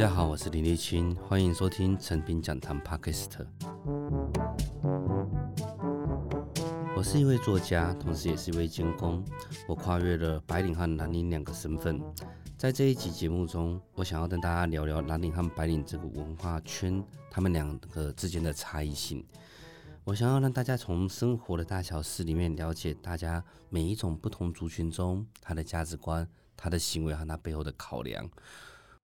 大家好，我是林立青，欢迎收听诚品讲堂 Podcast。我是一位作家，同时也是一位监工。我跨越了白领和蓝领两个身份。在这一集节目中，我想要跟大家聊聊蓝领和白领这个文化圈，他们两个之间的差异性。我想要让大家从生活的大小事里面了解大家每一种不同族群中他的价值观、他的行为和他背后的考量。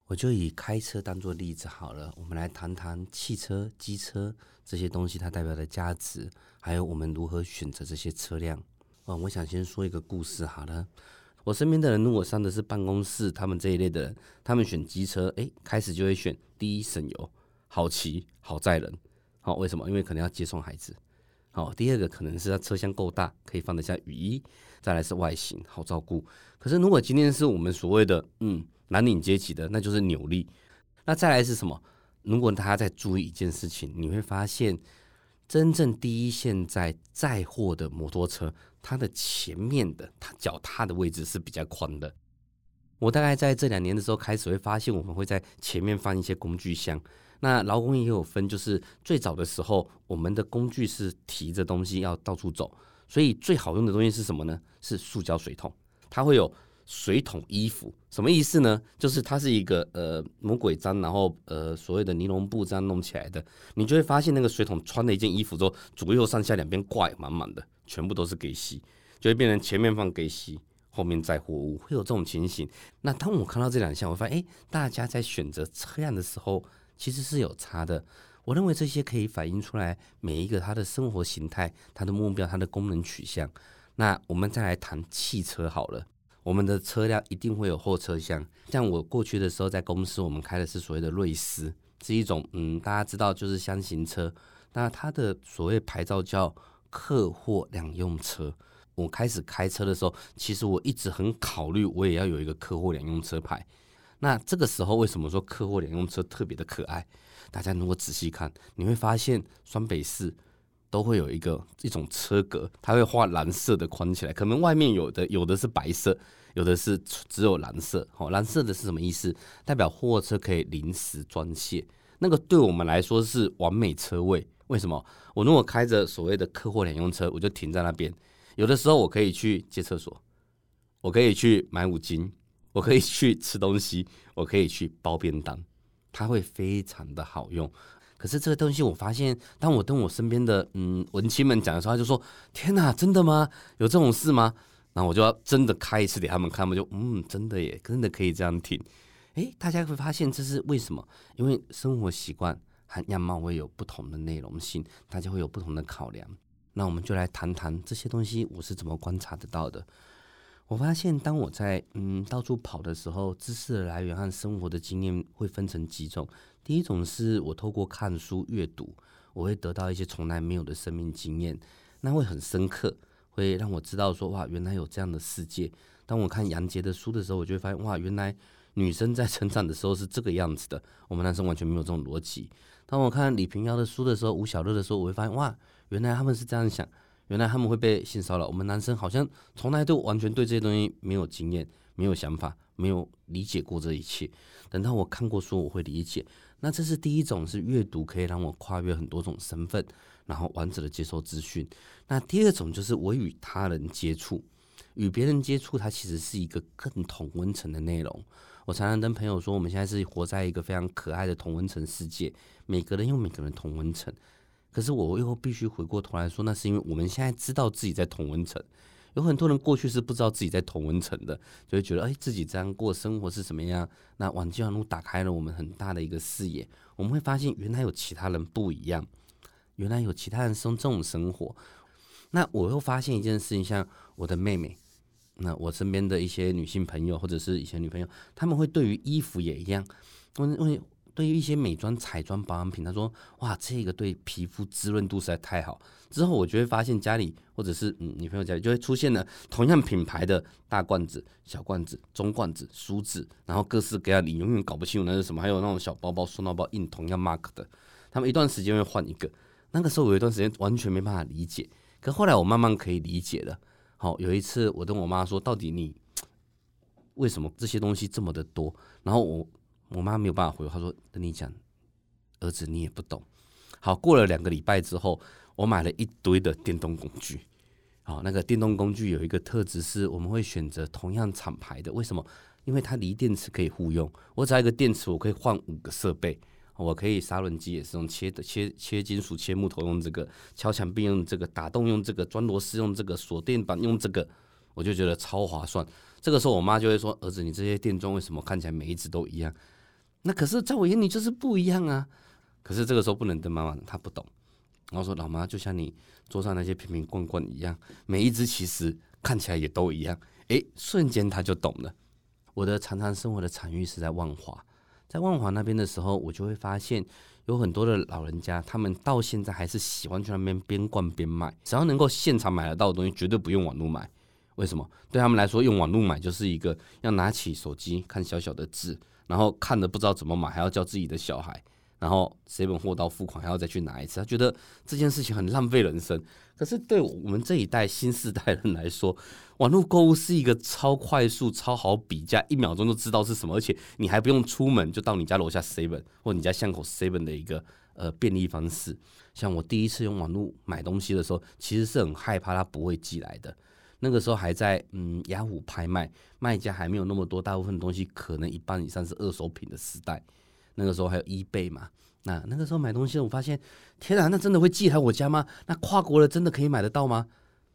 我就以开车当做例子好了，我们来谈谈汽车、机车这些东西它代表的价值，还有我们如何选择这些车辆。哦，我想先说一个故事好了。我身边的人，如果上的是办公室，他们这一类的人，他们选机车，诶，开始就会选第一省油、好骑、好载人。好，为什么？因为可能要接送孩子。好，第二个可能是它车厢够大，可以放得下雨衣。再来是外形好照顾。可是如果今天是我们所谓的嗯。蓝领阶级的，那就是扭力。那再来是什么？如果大家在注意一件事情，你会发现，真正第一线在载货的摩托车，它的前面的它脚踏的位置是比较宽的。我大概在这两年的时候开始会发现，我们会在前面放一些工具箱。那劳工也有分，就是最早的时候，我们的工具是提着东西要到处走，所以最好用的东西是什么呢？是塑胶水桶，它会有。水桶衣服什么意思呢？就是它是一个呃魔鬼毡，然后呃所谓的尼龙布这样弄起来的。你就会发现那个水桶穿了一件衣服之后，左右上下两边挂满满的，全部都是给洗，就会变成前面放给洗，后面载货物，会有这种情形。那当我看到这两项，我发现诶，大家在选择车辆的时候其实是有差的。我认为这些可以反映出来每一个他的生活形态、他的目标、他的功能取向。那我们再来谈汽车好了。我们的车辆一定会有后车厢，像我过去的时候在公司，我们开的是所谓的瑞斯，是一种嗯，大家知道就是厢型车。那它的所谓牌照叫客货两用车。我开始开车的时候，其实我一直很考虑，我也要有一个客货两用车牌。那这个时候为什么说客货两用车特别的可爱？大家如果仔细看，你会发现双北市。都会有一个一种车格，它会画蓝色的框起来，可能外面有的有的是白色，有的是只有蓝色。好，蓝色的是什么意思？代表货车可以临时装卸，那个对我们来说是完美车位。为什么？我如果开着所谓的客货两用车，我就停在那边。有的时候我可以去借厕所，我可以去买五金，我可以去吃东西，我可以去包便当，它会非常的好用。可是这个东西，我发现，当我跟我身边的嗯文青们讲的时候，他就说：“天哪，真的吗？有这种事吗？”然后我就要真的开一次给他们看，他们就嗯，真的耶，真的可以这样听。诶，大家会发现这是为什么？因为生活习惯和样貌会有不同的内容性，大家会有不同的考量。那我们就来谈谈这些东西，我是怎么观察得到的。我发现，当我在嗯到处跑的时候，知识的来源和生活的经验会分成几种。第一种是我透过看书阅读，我会得到一些从来没有的生命经验，那会很深刻，会让我知道说哇，原来有这样的世界。当我看杨杰的书的时候，我就会发现哇，原来女生在成长的时候是这个样子的，我们男生完全没有这种逻辑。当我看李平遥的书的时候，吴晓乐的时候，我会发现哇，原来他们是这样想，原来他们会被性骚扰，我们男生好像从来都完全对这些东西没有经验、没有想法、没有理解过这一切。等到我看过书，我会理解。那这是第一种，是阅读可以让我跨越很多种身份，然后完整的接受资讯。那第二种就是我与他人接触，与别人接触，它其实是一个更同温层的内容。我常常跟朋友说，我们现在是活在一个非常可爱的同温层世界，每个人有每个人同温层。可是我又必须回过头来说，那是因为我们现在知道自己在同温层。有很多人过去是不知道自己在同温层的，就会觉得哎，自己这样过生活是什么样？那网际网路打开了我们很大的一个视野，我们会发现原来有其他人不一样，原来有其他人生这种生活。那我又发现一件事情，像我的妹妹，那我身边的一些女性朋友或者是以前女朋友，他们会对于衣服也一样，问问。对于一些美妆、彩妆、保养品，他说：“哇，这个对皮肤滋润度实在太好。”之后我就会发现家里或者是嗯女朋友家里就会出现了同样品牌的大罐子、小罐子、中罐子、梳子，然后各式各样，你永远搞不清楚那是什么。还有那种小包包、收纳包印同样 mark 的，他们一段时间会换一个。那个时候有一段时间完全没办法理解，可后来我慢慢可以理解了。好，有一次我跟我妈说：“到底你为什么这些东西这么的多？”然后我。我妈没有办法回，她说跟你讲，儿子你也不懂。好，过了两个礼拜之后，我买了一堆的电动工具。好，那个电动工具有一个特质是，我们会选择同样厂牌的。为什么？因为它锂电池可以互用。我只要一个电池，我可以换五个设备。我可以砂轮机也是用切的，切切金属、切木头用这个，敲墙壁用这个，打洞用这个，钻螺丝用这个，锁电板用这个，我就觉得超划算。这个时候，我妈就会说：“儿子，你这些电装为什么看起来每一只都一样？”那可是在我眼里就是不一样啊。可是这个时候不能跟妈妈，她不懂。然后说：“老妈，就像你桌上那些瓶瓶罐罐一样，每一只其实看起来也都一样。”诶，瞬间她就懂了。我的常常生活的场域是在万华。在万华那边的时候，我就会发现有很多的老人家，他们到现在还是喜欢去那边边逛边买。只要能够现场买得到的东西，绝对不用网络买。为什么？对他们来说，用网络买就是一个要拿起手机看小小的字，然后看着不知道怎么买，还要叫自己的小孩。然后 seven 货到付款还要再去拿一次，他觉得这件事情很浪费人生。可是对我们这一代新世代人来说，网络购物是一个超快速、超好比价，一秒钟就知道是什么，而且你还不用出门就到你家楼下 seven 或你家巷口 seven 的一个呃便利方式。像我第一次用网络买东西的时候，其实是很害怕它不会寄来的。那个时候还在嗯雅虎拍卖，卖家还没有那么多，大部分东西可能一半以上是二手品的时代。那个时候还有 eBay 嘛？那那个时候买东西，我发现，天啊，那真的会寄来我家吗？那跨国的真的可以买得到吗？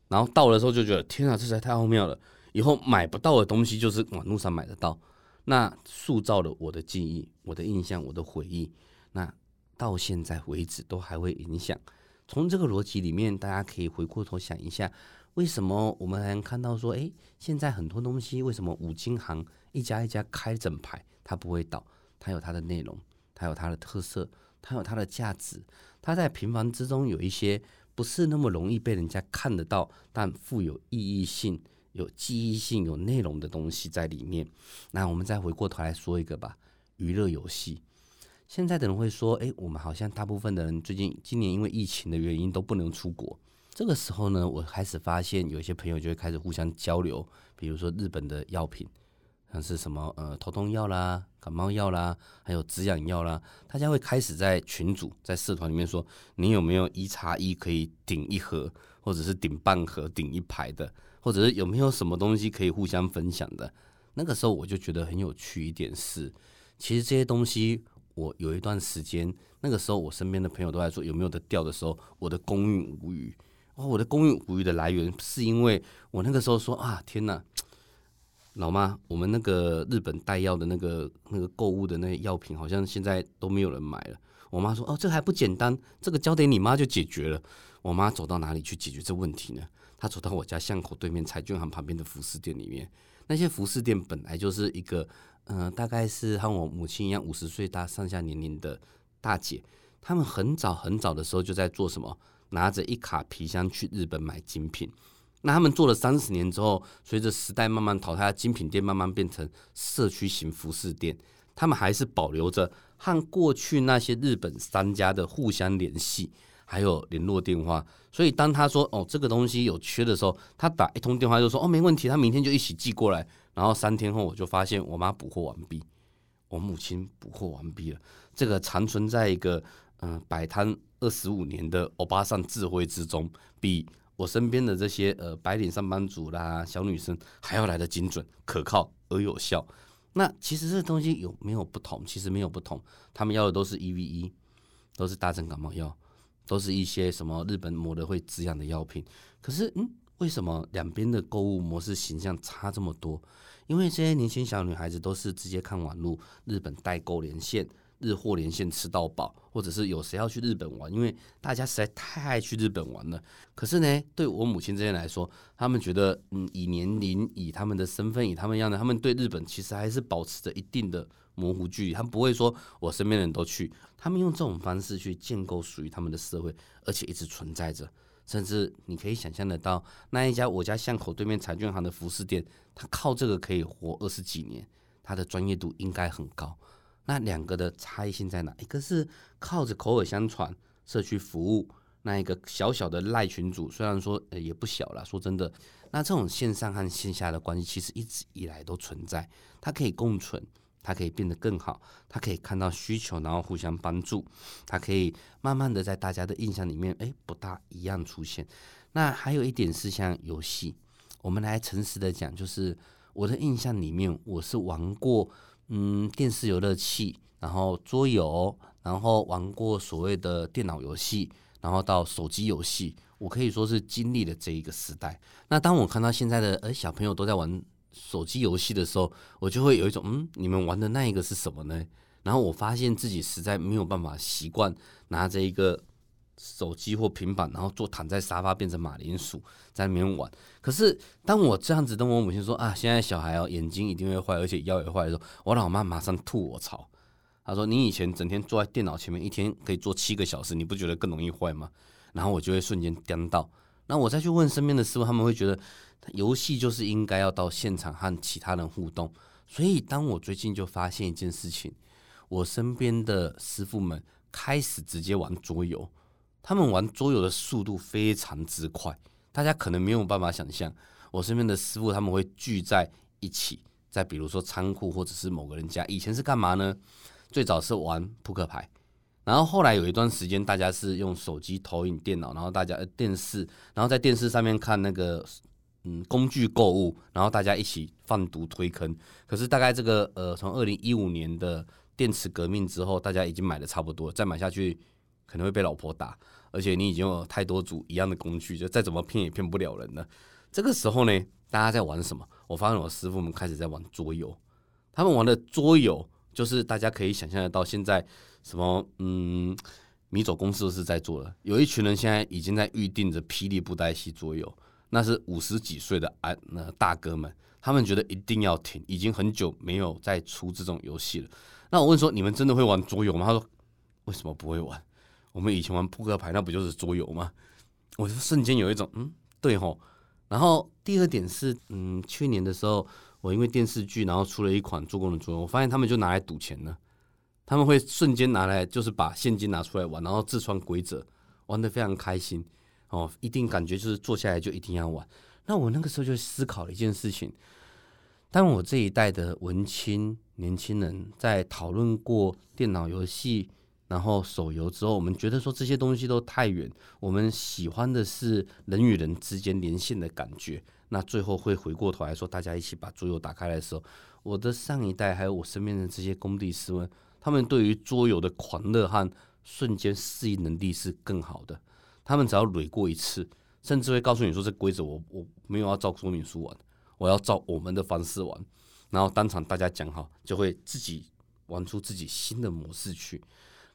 然后到了时候就觉得，天啊，这实在太奥妙了。以后买不到的东西就是网络上买得到，那塑造了我的记忆、我的印象、我的回忆。那到现在为止都还会影响。从这个逻辑里面，大家可以回过头想一下，为什么我们还能看到说，诶，现在很多东西为什么五金行一家一家开整排，它不会倒？它有它的内容，它有它的特色，它有它的价值。它在平凡之中有一些不是那么容易被人家看得到，但富有意义性、有记忆性、有内容的东西在里面。那我们再回过头来说一个吧，娱乐游戏。现在的人会说，诶，我们好像大部分的人最近今年因为疫情的原因都不能出国。这个时候呢，我开始发现有些朋友就会开始互相交流，比如说日本的药品。像是什么呃头痛药啦、感冒药啦，还有止痒药啦，大家会开始在群组、在社团里面说，你有没有一叉一可以顶一盒，或者是顶半盒、顶一排的，或者是有没有什么东西可以互相分享的？那个时候我就觉得很有趣一点是，其实这些东西我有一段时间，那个时候我身边的朋友都在说有没有得掉的时候，我的公运无虞。我的公运无虞的来源是因为我那个时候说啊，天哪！老妈，我们那个日本带药的那个那个购物的那些药品，好像现在都没有人买了。我妈说：“哦，这还不简单，这个交给你妈就解决了。”我妈走到哪里去解决这问题呢？她走到我家巷口对面彩券行旁边的服饰店里面。那些服饰店本来就是一个，嗯、大概是和我母亲一样五十岁大上下年龄的大姐。他们很早很早的时候就在做什么？拿着一卡皮箱去日本买精品。那他们做了三十年之后，随着时代慢慢淘汰，精品店慢慢变成社区型服饰店。他们还是保留着和过去那些日本商家的互相联系，还有联络电话。所以当他说哦这个东西有缺的时候，他打一通电话就说哦没问题，他明天就一起寄过来。然后三天后我就发现我妈补货完毕，我母亲补货完毕了。这个长存在一个嗯、摆摊二十五年的欧巴桑智慧之中，比。我身边的这些呃白领上班族啦，小女生还要来得精准、可靠而有效。那其实这东西有没有不同？其实没有不同，他们要的都是 EVE，都是大正感冒药，都是一些什么日本抹的会止痒的药品。可是，嗯，为什么两边的购物模式形象差这么多？因为这些年轻小女孩子都是直接看网络，日本代购连线。日货连线吃到饱，或者是有谁要去日本玩？因为大家实在太爱去日本玩了。可是呢，对我母亲这些来说，他们觉得，嗯，以年龄、以他们的身份、以他们一样的，他们对日本其实还是保持着一定的模糊距离。他们不会说我身边的人都去，他们用这种方式去建构属于他们的社会，而且一直存在着。甚至你可以想象得到，那一家我家巷口对面彩券行的服饰店，他靠这个可以活二十几年，他的专业度应该很高。那两个的差异性在哪？一个是靠着口耳相传、社区服务，那一个小小的赖群主，虽然说呃也不小了。说真的，那这种线上和线下的关系其实一直以来都存在，它可以共存，它可以变得更好，它可以看到需求，然后互相帮助，它可以慢慢的在大家的印象里面，哎，不大一样出现。那还有一点是像游戏，我们来诚实的讲，就是我的印象里面，我是玩过，嗯，电视游乐器，然后桌游，然后玩过所谓的电脑游戏，然后到手机游戏，我可以说是经历了这一个时代。那当我看到现在的呃小朋友都在玩。手机游戏的时候，我就会有一种嗯，你们玩的那一个是什么呢？然后我发现自己实在没有办法习惯拿着一个手机或平板，然后坐躺在沙发变成马铃薯在那边玩。可是当我这样子跟我母亲说啊，现在小孩哦眼睛一定会坏，而且腰也坏的时候，我老妈马上吐我槽。她说：“你以前整天坐在电脑前面，一天可以坐七个小时，你不觉得更容易坏吗？”然后我就会瞬间颠到。那我再去问身边的师傅，他们会觉得。游戏就是应该要到现场和其他人互动，所以当我最近就发现一件事情，我身边的师傅们开始直接玩桌游，他们玩桌游的速度非常之快，大家可能没有办法想象。我身边的师傅他们会聚在一起，在比如说仓库或者是某个人家，以前是干嘛呢？最早是玩扑克牌，然后后来有一段时间大家是用手机投影电脑，然后大家电视，然后在电视上面看那个。嗯，工具购物，然后大家一起贩毒推坑。可是大概这个呃，从二零一五年的电池革命之后，大家已经买的差不多，再买下去可能会被老婆打，而且你已经有太多组一样的工具，就再怎么骗也骗不了人了。这个时候呢，大家在玩什么？我发现我师傅们开始在玩桌游，他们玩的桌游就是大家可以想象得到，现在什么嗯，米走公司是在做的，有一群人现在已经在预定着霹雳布袋戏桌游。那是五十几岁的啊，那大哥们，他们觉得一定要停，已经很久没有再出这种游戏了。那我问说，你们真的会玩桌游吗？他说，为什么不会玩？我们以前玩扑克牌，那不就是桌游吗？我就瞬间有一种，嗯，对吼。然后第二点是，嗯，去年的时候，我因为电视剧，然后出了一款做工的桌游，我发现他们就拿来赌钱了。他们会瞬间拿来，就是把现金拿出来玩，然后自创规则，玩得非常开心。哦，一定感觉就是坐下来就一定要玩。那我那个时候就思考了一件事情：当我这一代的文青年轻人在讨论过电脑游戏，然后手游之后，我们觉得说这些东西都太远，我们喜欢的是人与人之间连线的感觉。那最后会回过头来说，大家一起把桌游打开来的时候，我的上一代还有我身边的这些工地师们，他们对于桌游的狂热和瞬间适应能力是更好的。他们只要垒过一次，甚至会告诉你说：“这规则我我没有要照说明书玩，我要照我们的方式玩。”然后当场大家讲好，就会自己玩出自己新的模式去。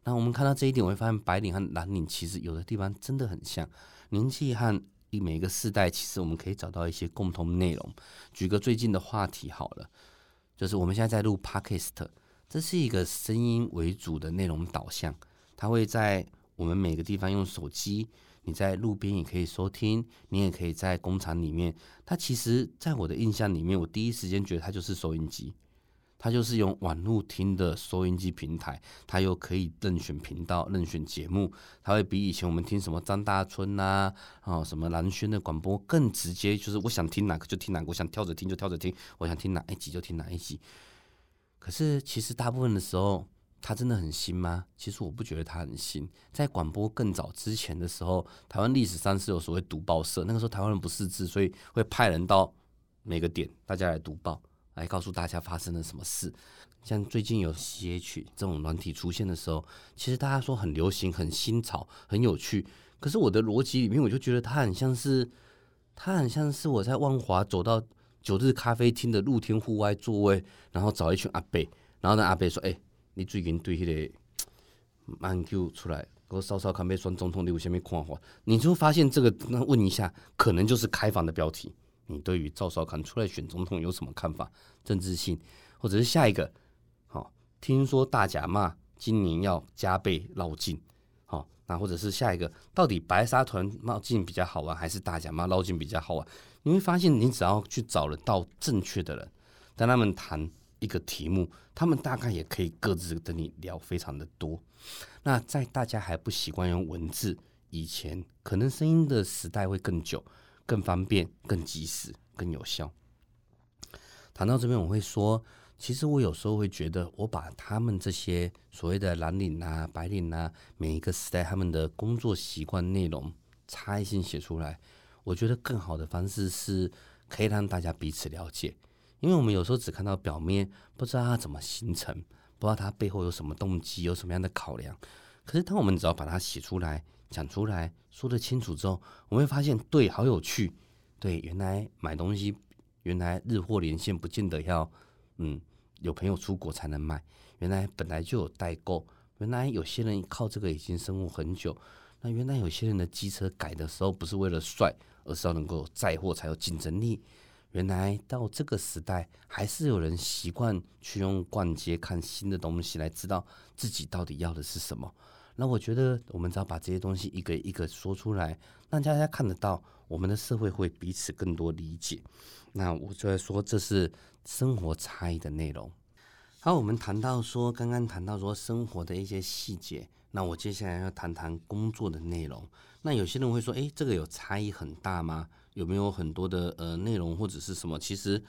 那我们看到这一点，我会发现白领和蓝领其实有的地方真的很像，年纪和每一个世代，其实我们可以找到一些共同内容。举个最近的话题好了，就是我们现在在录 Podcast，这是一个声音为主的内容导向，它会在。我们每个地方用手机，你在路边也可以收听，你也可以在工厂里面。它其实，在我的印象里面，我第一时间觉得它就是收音机，它就是用网络听的收音机平台，它又可以任选频道、任选节目，它会比以前我们听什么张大春呐、啊，哦什么蓝轩的广播更直接，就是我想听哪个就听哪个，我想跳着听就跳着听，我想听哪一集就听哪一集。可是其实大部分的时候。它真的很新吗？其实我不觉得它很新。在广播更早之前的时候，台湾历史上是有所谓读报社。那个时候台湾人不识字，所以会派人到每个点，大家来读报，来告诉大家发生了什么事。像最近有 CH 这种软体出现的时候，其实大家说很流行、很新潮、很有趣。可是我的逻辑里面，我就觉得它很像是，它很像是我在万华走到九日咖啡厅的露天户外座位，然后找一群阿伯，然后那阿伯说：“哎、”你最近对迄个慢 Q 出来，我稍稍看要选总统，你有啥物看法？你就发现这个，那问一下，可能就是开放的标题。你对于赵少康出来选总统有什么看法？政治性，或者是下一个？好，听说大甲骂今年要加倍绕境，好，那或者是下一个，到底白沙屯绕境比较好玩，还是大甲骂绕境比较好玩？你会发现，你只要去找得到正确的人，跟他们谈。一个题目，他们大概也可以各自跟你聊非常的多。那在大家还不习惯用文字以前，可能声音的时代会更久、更方便、更及时、更有效。谈到这边，我会说，其实我有时候会觉得，我把他们这些所谓的蓝领啊、白领啊，每一个时代他们的工作习惯内容差异性写出来，我觉得更好的方式是可以让大家彼此了解。因为我们有时候只看到表面，不知道它怎么形成，不知道它背后有什么动机，有什么样的考量。可是当我们只要把它写出来、讲出来、说得清楚之后，我会发现，对，好有趣。对，原来买东西，原来日货连线不见得要。嗯，有朋友出国才能买。原来本来就有代购。原来有些人靠这个已经生活很久。那原来有些人的机车改的时候不是为了帅，而是要能够载货才有竞争力。原来到这个时代，还是有人习惯去用逛街看新的东西来知道自己到底要的是什么。那我觉得，我们只要把这些东西一个一个说出来，让大家看得到，我们的社会会彼此更多理解。那我就在说，这是生活差异的内容。好，我们谈到说，刚刚谈到说生活的一些细节。那我接下来要谈谈工作的内容。那有些人会说，诶，这个有差异很大吗？有没有很多的呃内容或者是什么？其实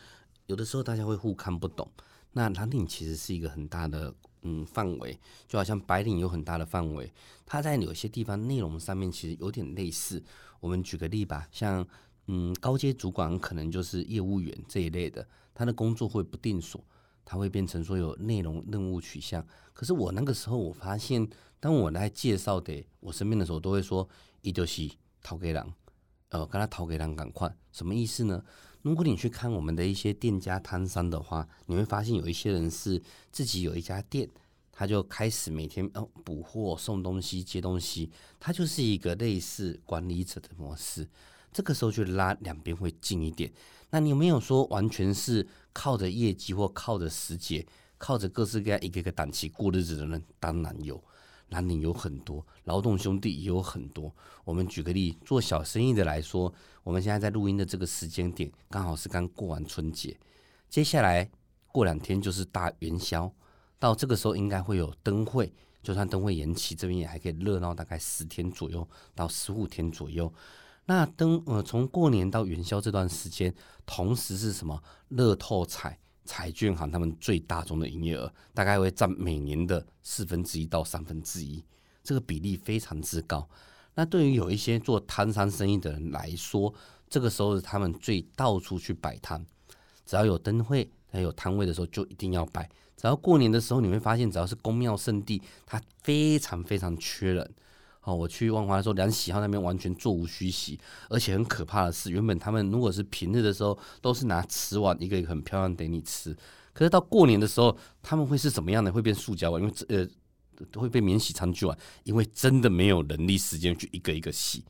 有的时候大家会互看不懂。那蓝领其实是一个很大的。嗯，范围就好像白领有很大的范围，它在有些地方内容上面其实有点类似。我们举个例吧，像嗯高阶主管可能就是业务员这一类的，他的工作会不定所，他会变成说有内容任务取向。可是我那个时候我发现，当我来介绍的我身边的时候，都会说伊就是头家人，呃，跟他头家人赶快，什么意思呢？如果你去看我们的一些店家摊商的话，你会发现有一些人是自己有一家店，他就开始每天哦补货、送东西、接东西，他就是一个类似管理者的模式。这个时候就拉两边会近一点。那你有没有说完全是靠着业绩或靠着时节、靠着各式各样一个一个档期过日子的人？当然有。蓝领有很多，劳动兄弟也有很多。我们举个例，做小生意的来说，我们现在在录音的这个时间点，刚好是刚过完春节，接下来过两天就是大元宵，到这个时候应该会有灯会，就算灯会延期，这边也还可以热闹大概十天左右到十五天左右。那灯呃，从过年到元宵这段时间，同时是什么？乐透彩。彩券行他们最大宗的营业额大概会占每年的四分之一到三分之一，这个比例非常之高。那对于有一些做摊商生意的人来说，这个时候是他们最到处去摆摊，只要有灯会还有摊位的时候就一定要摆。只要过年的时候，你会发现只要是宫庙圣地，它非常非常缺人。哦，我去万华的时候，两喜号那边完全座无虚席，而且很可怕的是，原本他们如果是平日的时候，都是拿瓷碗一个一个很漂亮给你吃，可是到过年的时候，他们会是怎么样的？会变塑胶碗，因为呃会被免洗餐具碗，因为真的没有人力时间去一个一个洗，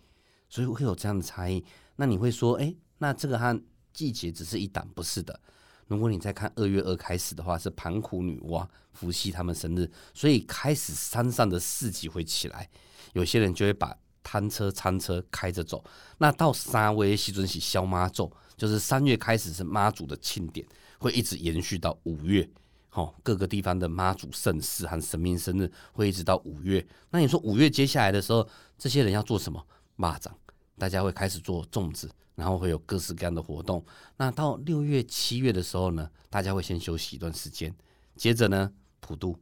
所以会有这样的差异。那你会说，哎，那这个和季节只是一档，不是的。如果你再看二月二开始的话，是盘古女娲伏羲他们生日，所以开始山上的市集会起来。有些人就会把摊车、餐车开着走。那到三月西尊喜消妈咒，就是三月开始是妈祖的庆典，会一直延续到五月。好，各个地方的妈祖盛事和神明生日会一直到五月。那你说五月接下来的时候，这些人要做什么？蚂蚱，大家会开始做粽子，然后会有各式各样的活动。那到六月、七月的时候呢，大家会先休息一段时间，接着呢普渡。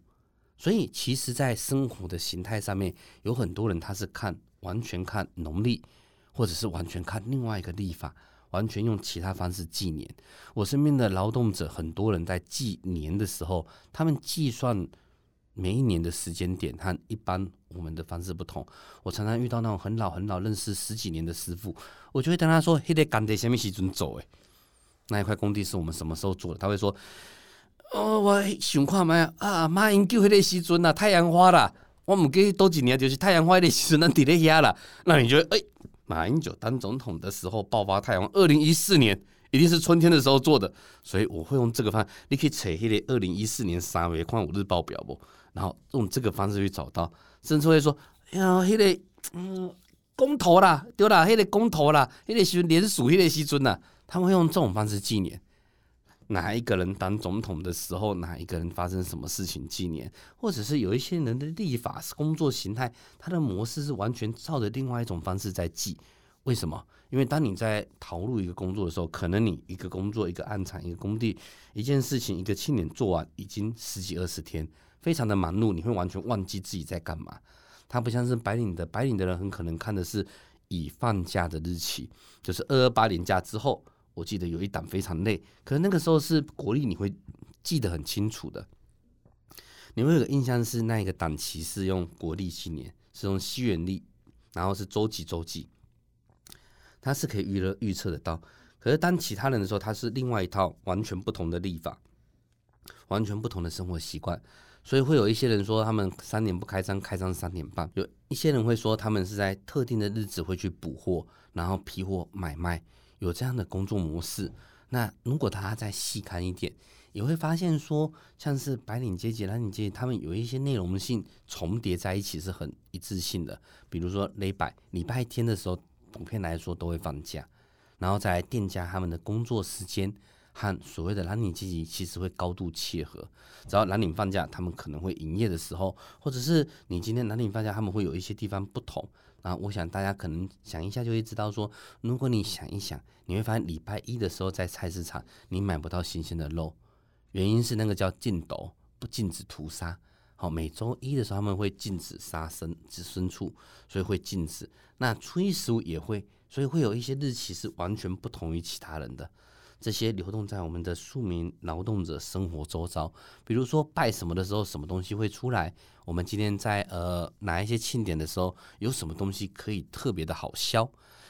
所以，其实，在生活的形态上面，有很多人他是看完全看农历，或者是完全看另外一个历法，完全用其他方式纪年。我身边的劳动者，很多人在纪年的时候，他们计算每一年的时间点和一般我们的方式不同。我常常遇到那种很老很老、认识十几年的师傅，我就会跟他说：“迄个工地什么时阵走？诶，那一块工地是我们什么时候做的？”他会说。哦，我想看觅啊，马英九迄个时阵啊，太阳花啦，我唔记得多几年，就是太阳花的时阵，咱伫咧遐啦。那你觉得，诶、马英九当总统的时候爆发太阳，二零一四年一定是春天的时候做的，所以我会用这个方，你可以找迄个二零一四年三月看五日报表不？然后用这个方式去找到，甚至会说，呀，迄个嗯，公投啦，对啦，迄个公投啦，迄个时阵联署迄个时阵呐，他们会用这种方式纪念。哪一个人当总统的时候，哪一个人发生什么事情纪念，或者是有一些人的立法工作形态，他的模式是完全照着另外一种方式在记。为什么？因为当你在投入一个工作的时候，可能你一个工作、一个案场、一个工地、一件事情、一个庆典做完，已经十几二十天，非常的忙碌，你会完全忘记自己在干嘛。他不像是白领的，白领的人很可能看的是已放假的日期，就是二二八连假之后，我记得有一档非常累，可是那个时候是国历，你会记得很清楚的。你会有个印象是那一个档期是用国历新年，是用西元历，然后是周几周几，它是可以预热预测得到。可是当其他人的时候，它是另外一套完全不同的立法，完全不同的生活习惯。所以会有一些人说，他们三点不开张，开张三点半。有一些人会说，他们是在特定的日子会去补货，然后批货买卖，有这样的工作模式。那如果大家再细看一点，也会发现说，像是白领阶级、蓝领阶级，他们有一些内容性重叠在一起，是很一致性的。比如说礼拜礼拜天的时候，普遍来说都会放假，然后在店家他们的工作时间。和所谓的蓝领阶级其实会高度契合，只要蓝领放假，他们可能会营业的时候，或者是你今天蓝领放假，他们会有一些地方不同。然后我想大家可能想一下就会知道说，如果你想一想，你会发现礼拜一的时候在菜市场你买不到新鲜的肉，原因是那个叫禁斗，不禁止屠杀。好，每周一的时候他们会禁止杀生、吃牲畜，所以会禁止。那初一十五也会，所以会有一些日期是完全不同于其他人的。这些流动在我们的庶民劳动者生活周遭，比如说拜什么的时候，什么东西会出来？我们今天在呃哪一些庆典的时候，有什么东西可以特别的好销？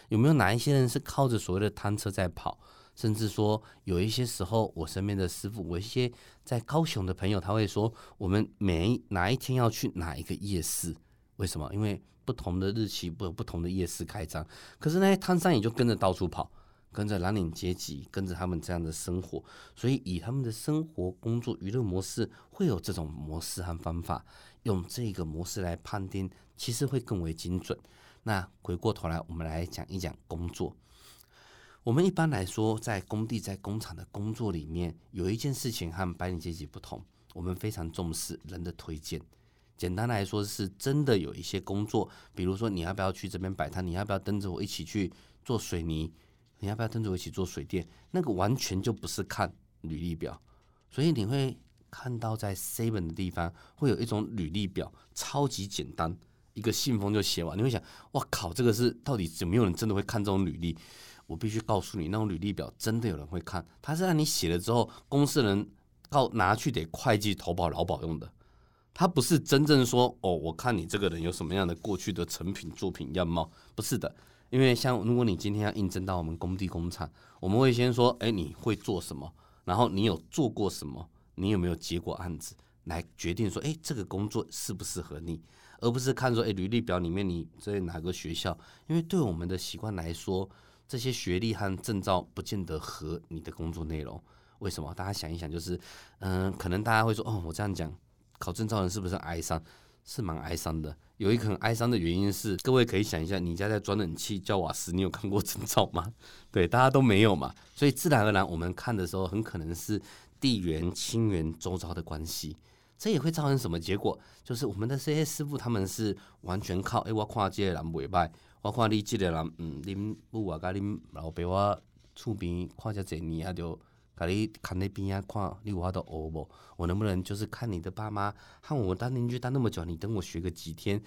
有没有哪一些人是靠着所谓的摊车在跑？甚至说有一些时候，我身边的师傅，我一些在高雄的朋友，他会说，我们每哪一天要去哪一个夜市？为什么？因为不同的日期，不不同的夜市开张，可是那些摊商也就跟着到处跑。跟着蓝领阶级，跟着他们这样的生活，所以以他们的生活、工作、娱乐模式，会有这种模式和方法，用这个模式来判定，其实会更为精准。那回过头来，我们来讲一讲工作。我们一般来说，在工地、在工厂的工作里面，有一件事情和白领阶级不同，我们非常重视人的推荐。简单来说，是真的有一些工作，比如说你要不要去这边摆摊，你要不要跟着我一起去做水泥。你要不要跟着我一起做水电？那个完全就不是看履历表，所以你会看到在 seven 的地方会有一种履历表，超级简单，一个信封就写完。你会想，哇靠，这个是到底有没有人真的会看这种履历？我必须告诉你，那种履历表真的有人会看，他是让你写了之后，公司人告拿去给会计投保劳保用的，他不是真正说哦，我看你这个人有什么样的过去的成品作品样貌，不是的。因为像如果你今天要应征到我们工地工厂，我们会先说，哎，你会做什么？然后你有做过什么？你有没有接过案子？来决定说，哎，这个工作适不适合你？而不是看说，哎，履历表里面你在哪个学校？因为对我们的习惯来说，这些学历和证照不见得合你的工作内容。为什么？大家想一想，就是，嗯，可能大家会说，哦，我这样讲，考证照人是不是哀伤？是蛮哀伤的。有一个很哀伤的原因是，各位可以想一下，你家在装冷气、叫瓦斯，你有看过证照吗？对，大家都没有嘛，所以自然而然，我们看的时候，很可能是地缘、亲缘、周遭的关系，这也会造成什么结果？就是我们的这些师傅，他们是完全靠，哎、我看这个人袂歹，我看你这个人，嗯，恁母啊，甲恁老爸我厝边看这侪年啊，就。咖喱看那边啊，看你有法度学不？我能不能就是看你的爸妈和我当邻居当那么久，你等我学个几天，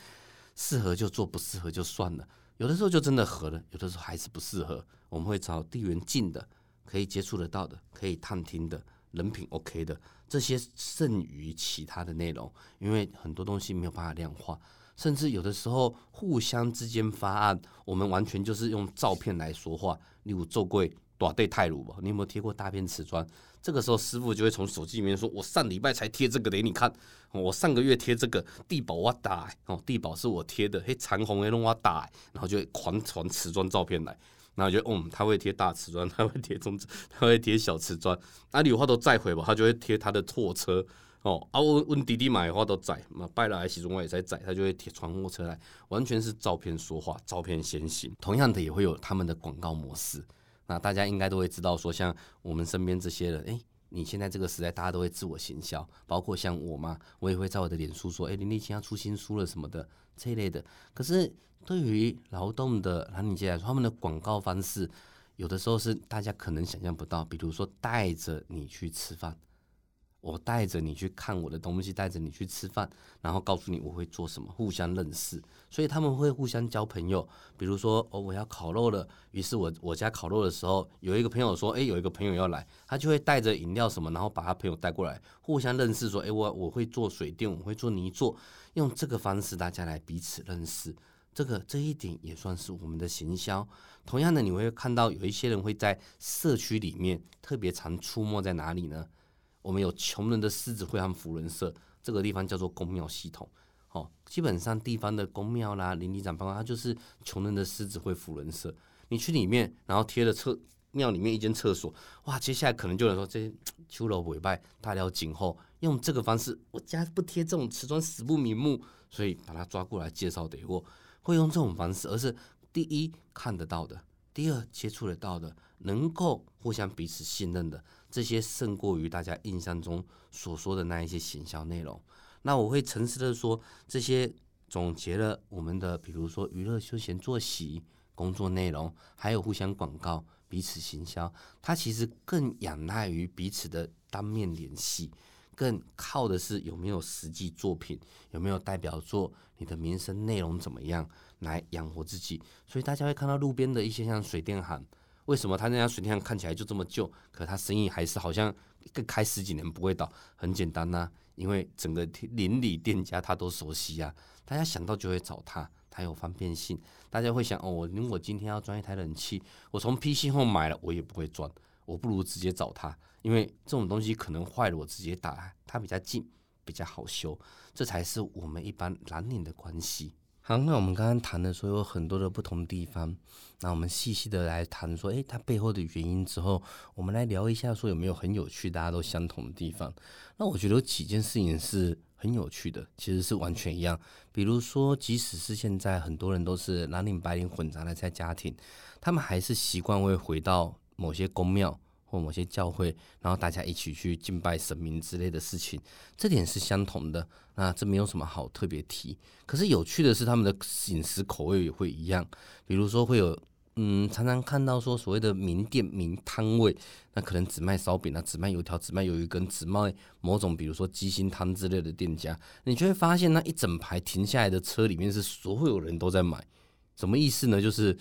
适合就做，不适合就算了。有的时候就真的合了，有的时候还是不适合。我们会找地缘近的，可以接触得到的，可以探听的，人品 OK 的，这些剩余其他的内容，因为很多东西没有办法量化，甚至有的时候互相之间发案，我们完全就是用照片来说话，例如做柜。大地太鲁吧，你有没有贴过大片瓷砖？这个时候师傅就会从手机里面说：“我上礼拜才贴这个给你看，我上个月贴这个地保我打哦，地保是我贴的，嘿长虹诶弄我打，然后就会狂传瓷砖照片来，然后就嗯，他会贴大瓷砖，他会贴中，他会贴小瓷砖，哪里有话都再回吧，他就会贴他的货车哦，啊我问弟弟买的话都载，那拜来西中我也在载，他就会贴传货车来，完全是照片说话，照片先行。同样的也会有他们的广告模式。那大家应该都会知道，说像我们身边这些人，诶，你现在这个时代，大家都会自我行销，包括像我嘛，我也会在我的脸书说，哎，林立青要出新书了什么的这一类的。可是对于劳动的蓝领阶来说，他们的广告方式有的时候是大家可能想象不到，比如说带着你去吃饭。我带着你去看我的东西，带着你去吃饭，然后告诉你我会做什么，互相认识，所以他们会互相交朋友。比如说，哦，我要烤肉了，于是我我家烤肉的时候，有一个朋友说，诶，有一个朋友要来，他就会带着饮料什么，然后把他朋友带过来，互相认识。说，诶，我我会做水电，我会做泥做，用这个方式大家来彼此认识。这个这一点也算是我们的行销。同样的，你会看到有一些人会在社区里面特别常出没在哪里呢？我们有穷人的狮子会和扶轮社，这个地方叫做公庙系统。哦，基本上地方的公庙啦、邻里长办公，它就是穷人的狮子会扶轮社。你去里面，然后贴了厕庙里面一间厕所，哇，接下来可能就有人说这些秋楼尾拜大寮井后，用这个方式，我家不贴这种瓷砖，死不瞑目，所以把他抓过来介绍给我，会用这种方式，而是第一看得到的，第二接触得到的，能够互相彼此信任的。这些胜过于大家印象中所说的那一些行销内容。那我会诚实的说，这些总结了我们的，比如说娱乐、休闲、作息、工作内容，还有互相广告、彼此行销，它其实更仰赖于彼此的当面联系，更靠的是有没有实际作品，有没有代表作，你的名声内容怎么样来养活自己。所以大家会看到路边的一些像水电行。为什么他那家水电看起来就这么旧，可他生意还是好像开十几年不会倒？很简单呐、因为整个邻里店家他都熟悉啊，大家想到就会找他，他有方便性。大家会想哦，我如果今天要装一台冷气，我从 PC 后买了，我也不会装，我不如直接找他，因为这种东西可能坏了，我直接打，他比较近，比较好修，这才是我们一般蓝领的关系。好，那我们刚刚谈的说有很多的不同地方，那我们细细的来谈说，诶，它背后的原因之后，我们来聊一下说有没有很有趣、大家都相同的地方。那我觉得有几件事情是很有趣的，其实是完全一样。比如说，即使是现在很多人都是蓝领白领混杂的在家庭，他们还是习惯会回到某些宫庙。或某些教会，然后大家一起去敬拜神明之类的事情，这点是相同的。那这没有什么好特别提。可是有趣的是，他们的饮食口味也会一样。比如说会有，嗯，常常看到说所谓的名店名摊位，那可能只卖烧饼啊，只卖油条，只卖鱿鱼羹，只卖某种比如说鸡心汤之类的店家，你就会发现那一整排停下来的车里面是所有人都在买。什么意思呢？就是。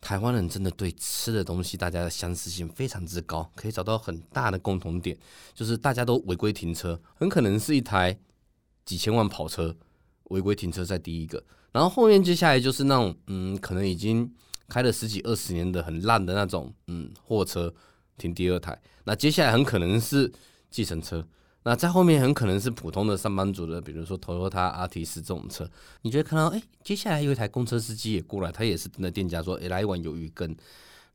台湾人真的对吃的东西，大家的相似性非常之高，可以找到很大的共同点，就是大家都违规停车，很可能是一台几千万跑车违规停车在第一个，然后后面接下来就是那种嗯，可能已经开了十几二十年的很烂的那种嗯货车停第二台，那接下来很可能是计程车。那在后面很可能是普通的上班族的，比如说 Toyota Altis 这种车，你就会看到，哎，接下来有一台公车司机也过来，他也是跟着店家说，哎，来一碗鱿鱼羹。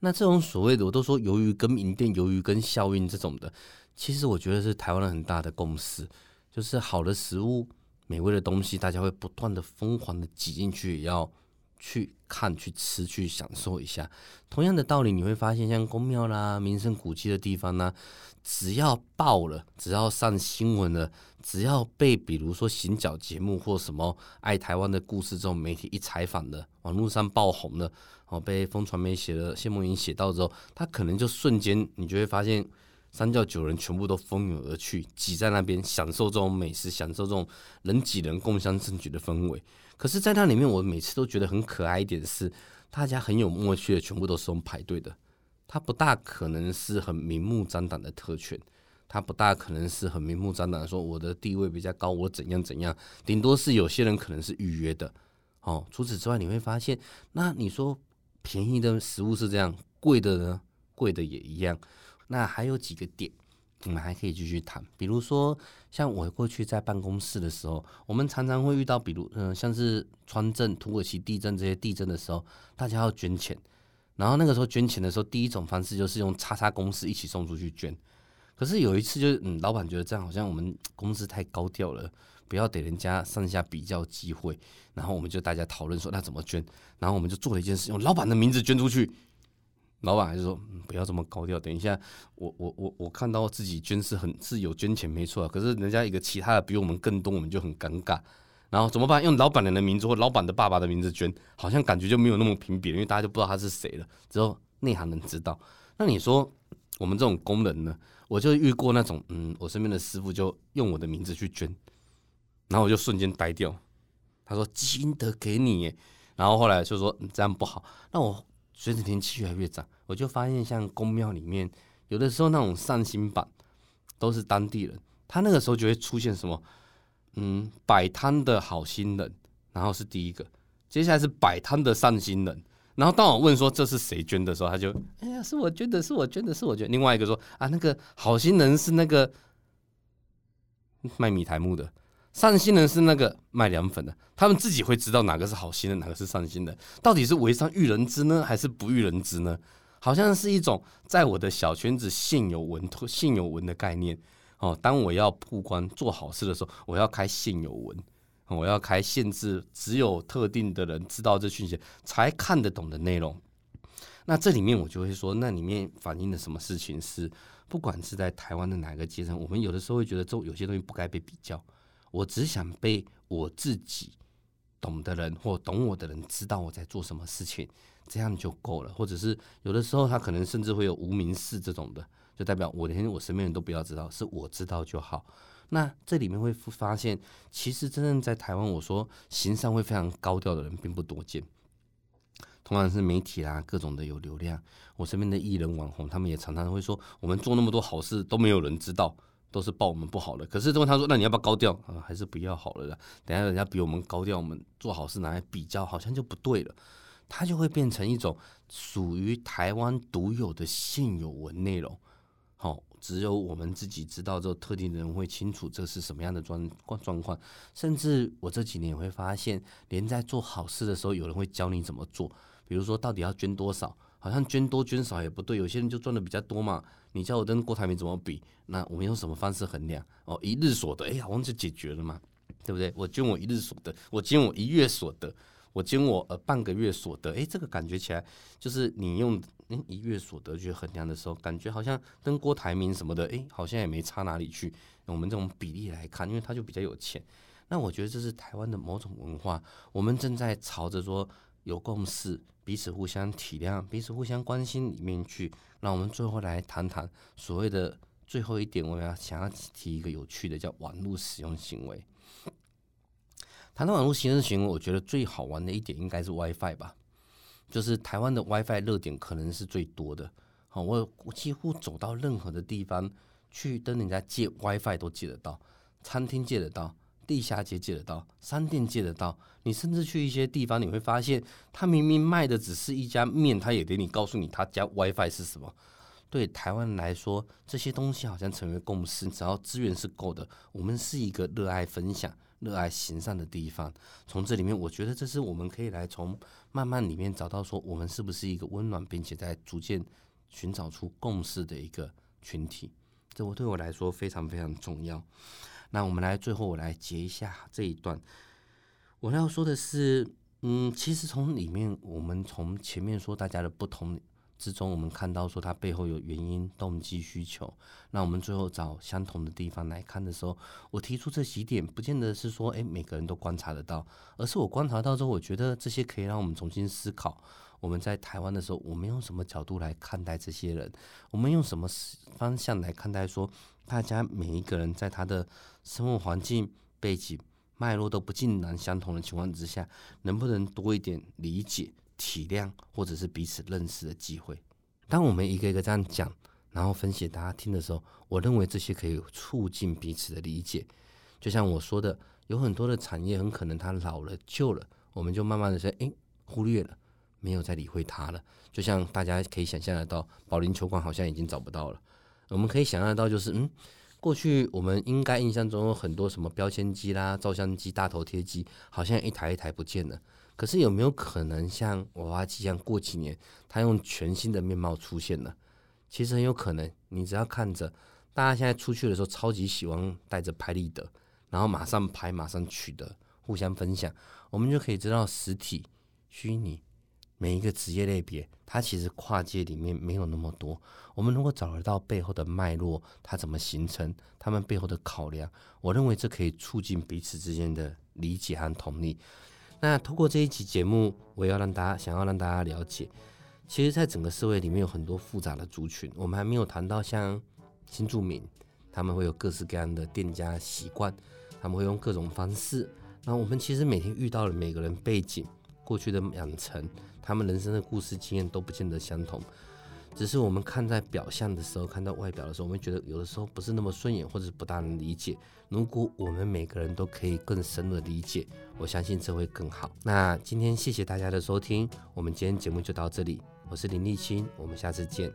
那这种所谓的，我都说鱿鱼羹名店、鱿鱼羹效应这种的，其实我觉得是台湾人很大的共识，就是好的食物、美味的东西，大家会不断的疯狂的挤进去，也要。去看、去吃、去享受一下。同样的道理，你会发现，像宫庙啦、名胜古迹的地方呢，只要爆了，只要上新闻了，只要被比如说行脚节目或什么爱台湾的故事这种媒体一采访的，网络上爆红了，哦，被风传媒写了谢孟颖写到之后，他可能就瞬间，你就会发现。三教九人全部都蜂拥而去，挤在那边享受这种美食，享受这种人挤人共襄盛举的氛围。可是，在那里面，我每次都觉得很可爱一点是，大家很有默契的，全部都是用排队的。他不大可能是很明目张胆的特权，他不大可能是很明目张胆的说我的地位比较高，我怎样怎样。顶多是有些人可能是预约的。哦，除此之外，你会发现，那你说便宜的食物是这样，贵的呢？贵的也一样。那还有几个点，我们还可以继续谈。比如说，像我过去在办公室的时候，我们常常会遇到，比如嗯，像是川震、土耳其地震这些地震的时候，大家要捐钱。然后那个时候捐钱的时候，第一种方式就是用叉叉公司一起送出去捐。可是有一次，就是嗯，老板觉得这样好像我们公司太高调了，不要给人家上下比较机会。然后我们就大家讨论说，那怎么捐？然后我们就做了一件事，用老板的名字捐出去。老板还是说、嗯、不要这么高调。等一下，我我我我看到自己捐是很是有捐钱没错，可是人家一个其他的比我们更多，我们就很尴尬。然后怎么办？用老板娘的名字或老板的爸爸的名字捐，好像感觉就没有那么评比，因为大家就不知道他是谁了。只有内行人知道。那你说我们这种工人呢？我就遇过那种，嗯，我身边的师傅就用我的名字去捐，然后我就瞬间呆掉。他说积阴德给你，然后后来就说、这样不好。那我 随着天气越来越涨，我就发现像宫庙里面有的时候那种善心板都是当地人，他那个时候就会出现什么？嗯，摆摊的好心人，然后是第一个，接下来是摆摊的善心人，然后当我问说这是谁捐的时候，他就哎呀，是我捐的，是我捐的，是我捐。另外一个说啊，那个好心人是那个卖米苔目的，善心人是那个卖凉粉的，他们自己会知道哪个是好心人，哪个是善心人，到底是为善育人之呢，还是不育人之呢？好像是一种在我的小圈子现有文现有文的概念。哦，当我要曝光做好事的时候，我要开现有文，我要开限制只有特定的人知道这讯息才看得懂的内容。那这里面我就会说，那里面反映的什么事情是，不管是在台湾的哪个阶层，我们有的时候会觉得这有些东西不该被比较。我只想被我自己懂的人或懂我的人知道我在做什么事情，这样就够了。或者是有的时候他可能甚至会有无名氏这种的。就代表我连我身边人都不要知道，是我知道就好。那这里面会发现，其实真正在台湾，我说行善会非常高调的人并不多见。同样是媒体啦，各种的有流量，我身边的艺人网红，他们也常常会说，我们做那么多好事都没有人知道，都是报我们不好的。可是问他说，那你要不要高调啊？还是不要好了啦。等下人家比我们高调，我们做好事拿来比较，好像就不对了。它就会变成一种属于台湾独有的现有文内容。好，只有我们自己知道，这特定人会清楚这是什么样的状状况。甚至我这几年也会发现，连在做好事的时候，有人会教你怎么做。比如说，到底要捐多少？好像捐多捐少也不对。有些人就赚的比较多嘛，你叫我跟郭台铭怎么比？那我们用什么方式衡量？哦，一日所得，哎呀，我们就解决了嘛，对不对？我捐我一日所得，我捐我一月所得。我捐我呃半个月所得，诶，这个感觉起来就是你用诶一月所得去衡量的时候，感觉好像跟郭台铭什么的，诶，好像也没差哪里去。我们这种比例来看，因为他就比较有钱，那我觉得这是台湾的某种文化，我们正在朝着说有共识、彼此互相体谅、彼此互相关心里面去。那我们最后来谈谈所谓的最后一点，我们要想要提一个有趣的，叫网络使用行为。谈到网络行为，我觉得最好玩的一点应该是 WiFi 吧，就是台湾的 WiFi 热点可能是最多的。好，我我几乎走到任何的地方去跟人家借 WiFi 都借得到，餐厅借得到，地下街借得到，商店借得到。你甚至去一些地方，你会发现他明明卖的只是一家面，他也给你告诉你他家 WiFi 是什么。对台湾来说，这些东西好像成为共识，只要资源是够的，我们是一个热爱分享。热爱行善的地方，从这里面，我觉得这是我们可以来从慢慢里面找到说，我们是不是一个温暖，并且在逐渐寻找出共识的一个群体。这我对我来说非常非常重要。那我们来最后我来结一下这一段，我要说的是，嗯，其实从里面，我们从前面说大家的不同。之中，我们看到说它背后有原因、动机、需求。那我们最后找相同的地方来看的时候，我提出这几点，不见得是说，诶，每个人都观察得到，而是我观察到之后，我觉得这些可以让我们重新思考。我们在台湾的时候，我们用什么角度来看待这些人？我们用什么方向来看待说，大家每一个人在他的生活环境、背景、脉络都不尽然相同的情况之下，能不能多一点理解？体谅或者是彼此认识的机会。当我们一个一个这样讲，然后分析大家听的时候，我认为这些可以促进彼此的理解。就像我说的，有很多的产业很可能它老了旧了，我们就慢慢的说，诶，忽略了，没有再理会它了。就像大家可以想象得到，保龄球馆好像已经找不到了。我们可以想象到，就是嗯，过去我们应该印象中有很多什么标签机啦、照相机、大头贴机，好像一台一台不见了。可是有没有可能像娃娃机一样，过几年它用全新的面貌出现呢？其实很有可能。你只要看着，大家现在出去的时候超级喜欢带着拍立得，然后马上拍，马上取得，互相分享，我们就可以知道实体、虚拟每一个职业类别，它其实跨界里面没有那么多。我们如果找得到背后的脉络，它怎么形成，他们背后的考量，我认为这可以促进彼此之间的理解和同理。那通过这一集节目，我要让大家想要让大家了解，其实，在整个社会里面有很多复杂的族群，我们还没有谈到像新住民，他们会有各式各样的店家习惯，他们会用各种方式。那我们其实每天遇到的每个人背景、过去的养成。他们人生的故事经验都不见得相同，只是我们看在表象的时候，看到外表的时候，我们觉得有的时候不是那么顺眼，或者是不大能理解。如果我们每个人都可以更深的理解，我相信这会更好。那今天谢谢大家的收听，我们今天节目就到这里，我是林立清，我们下次见。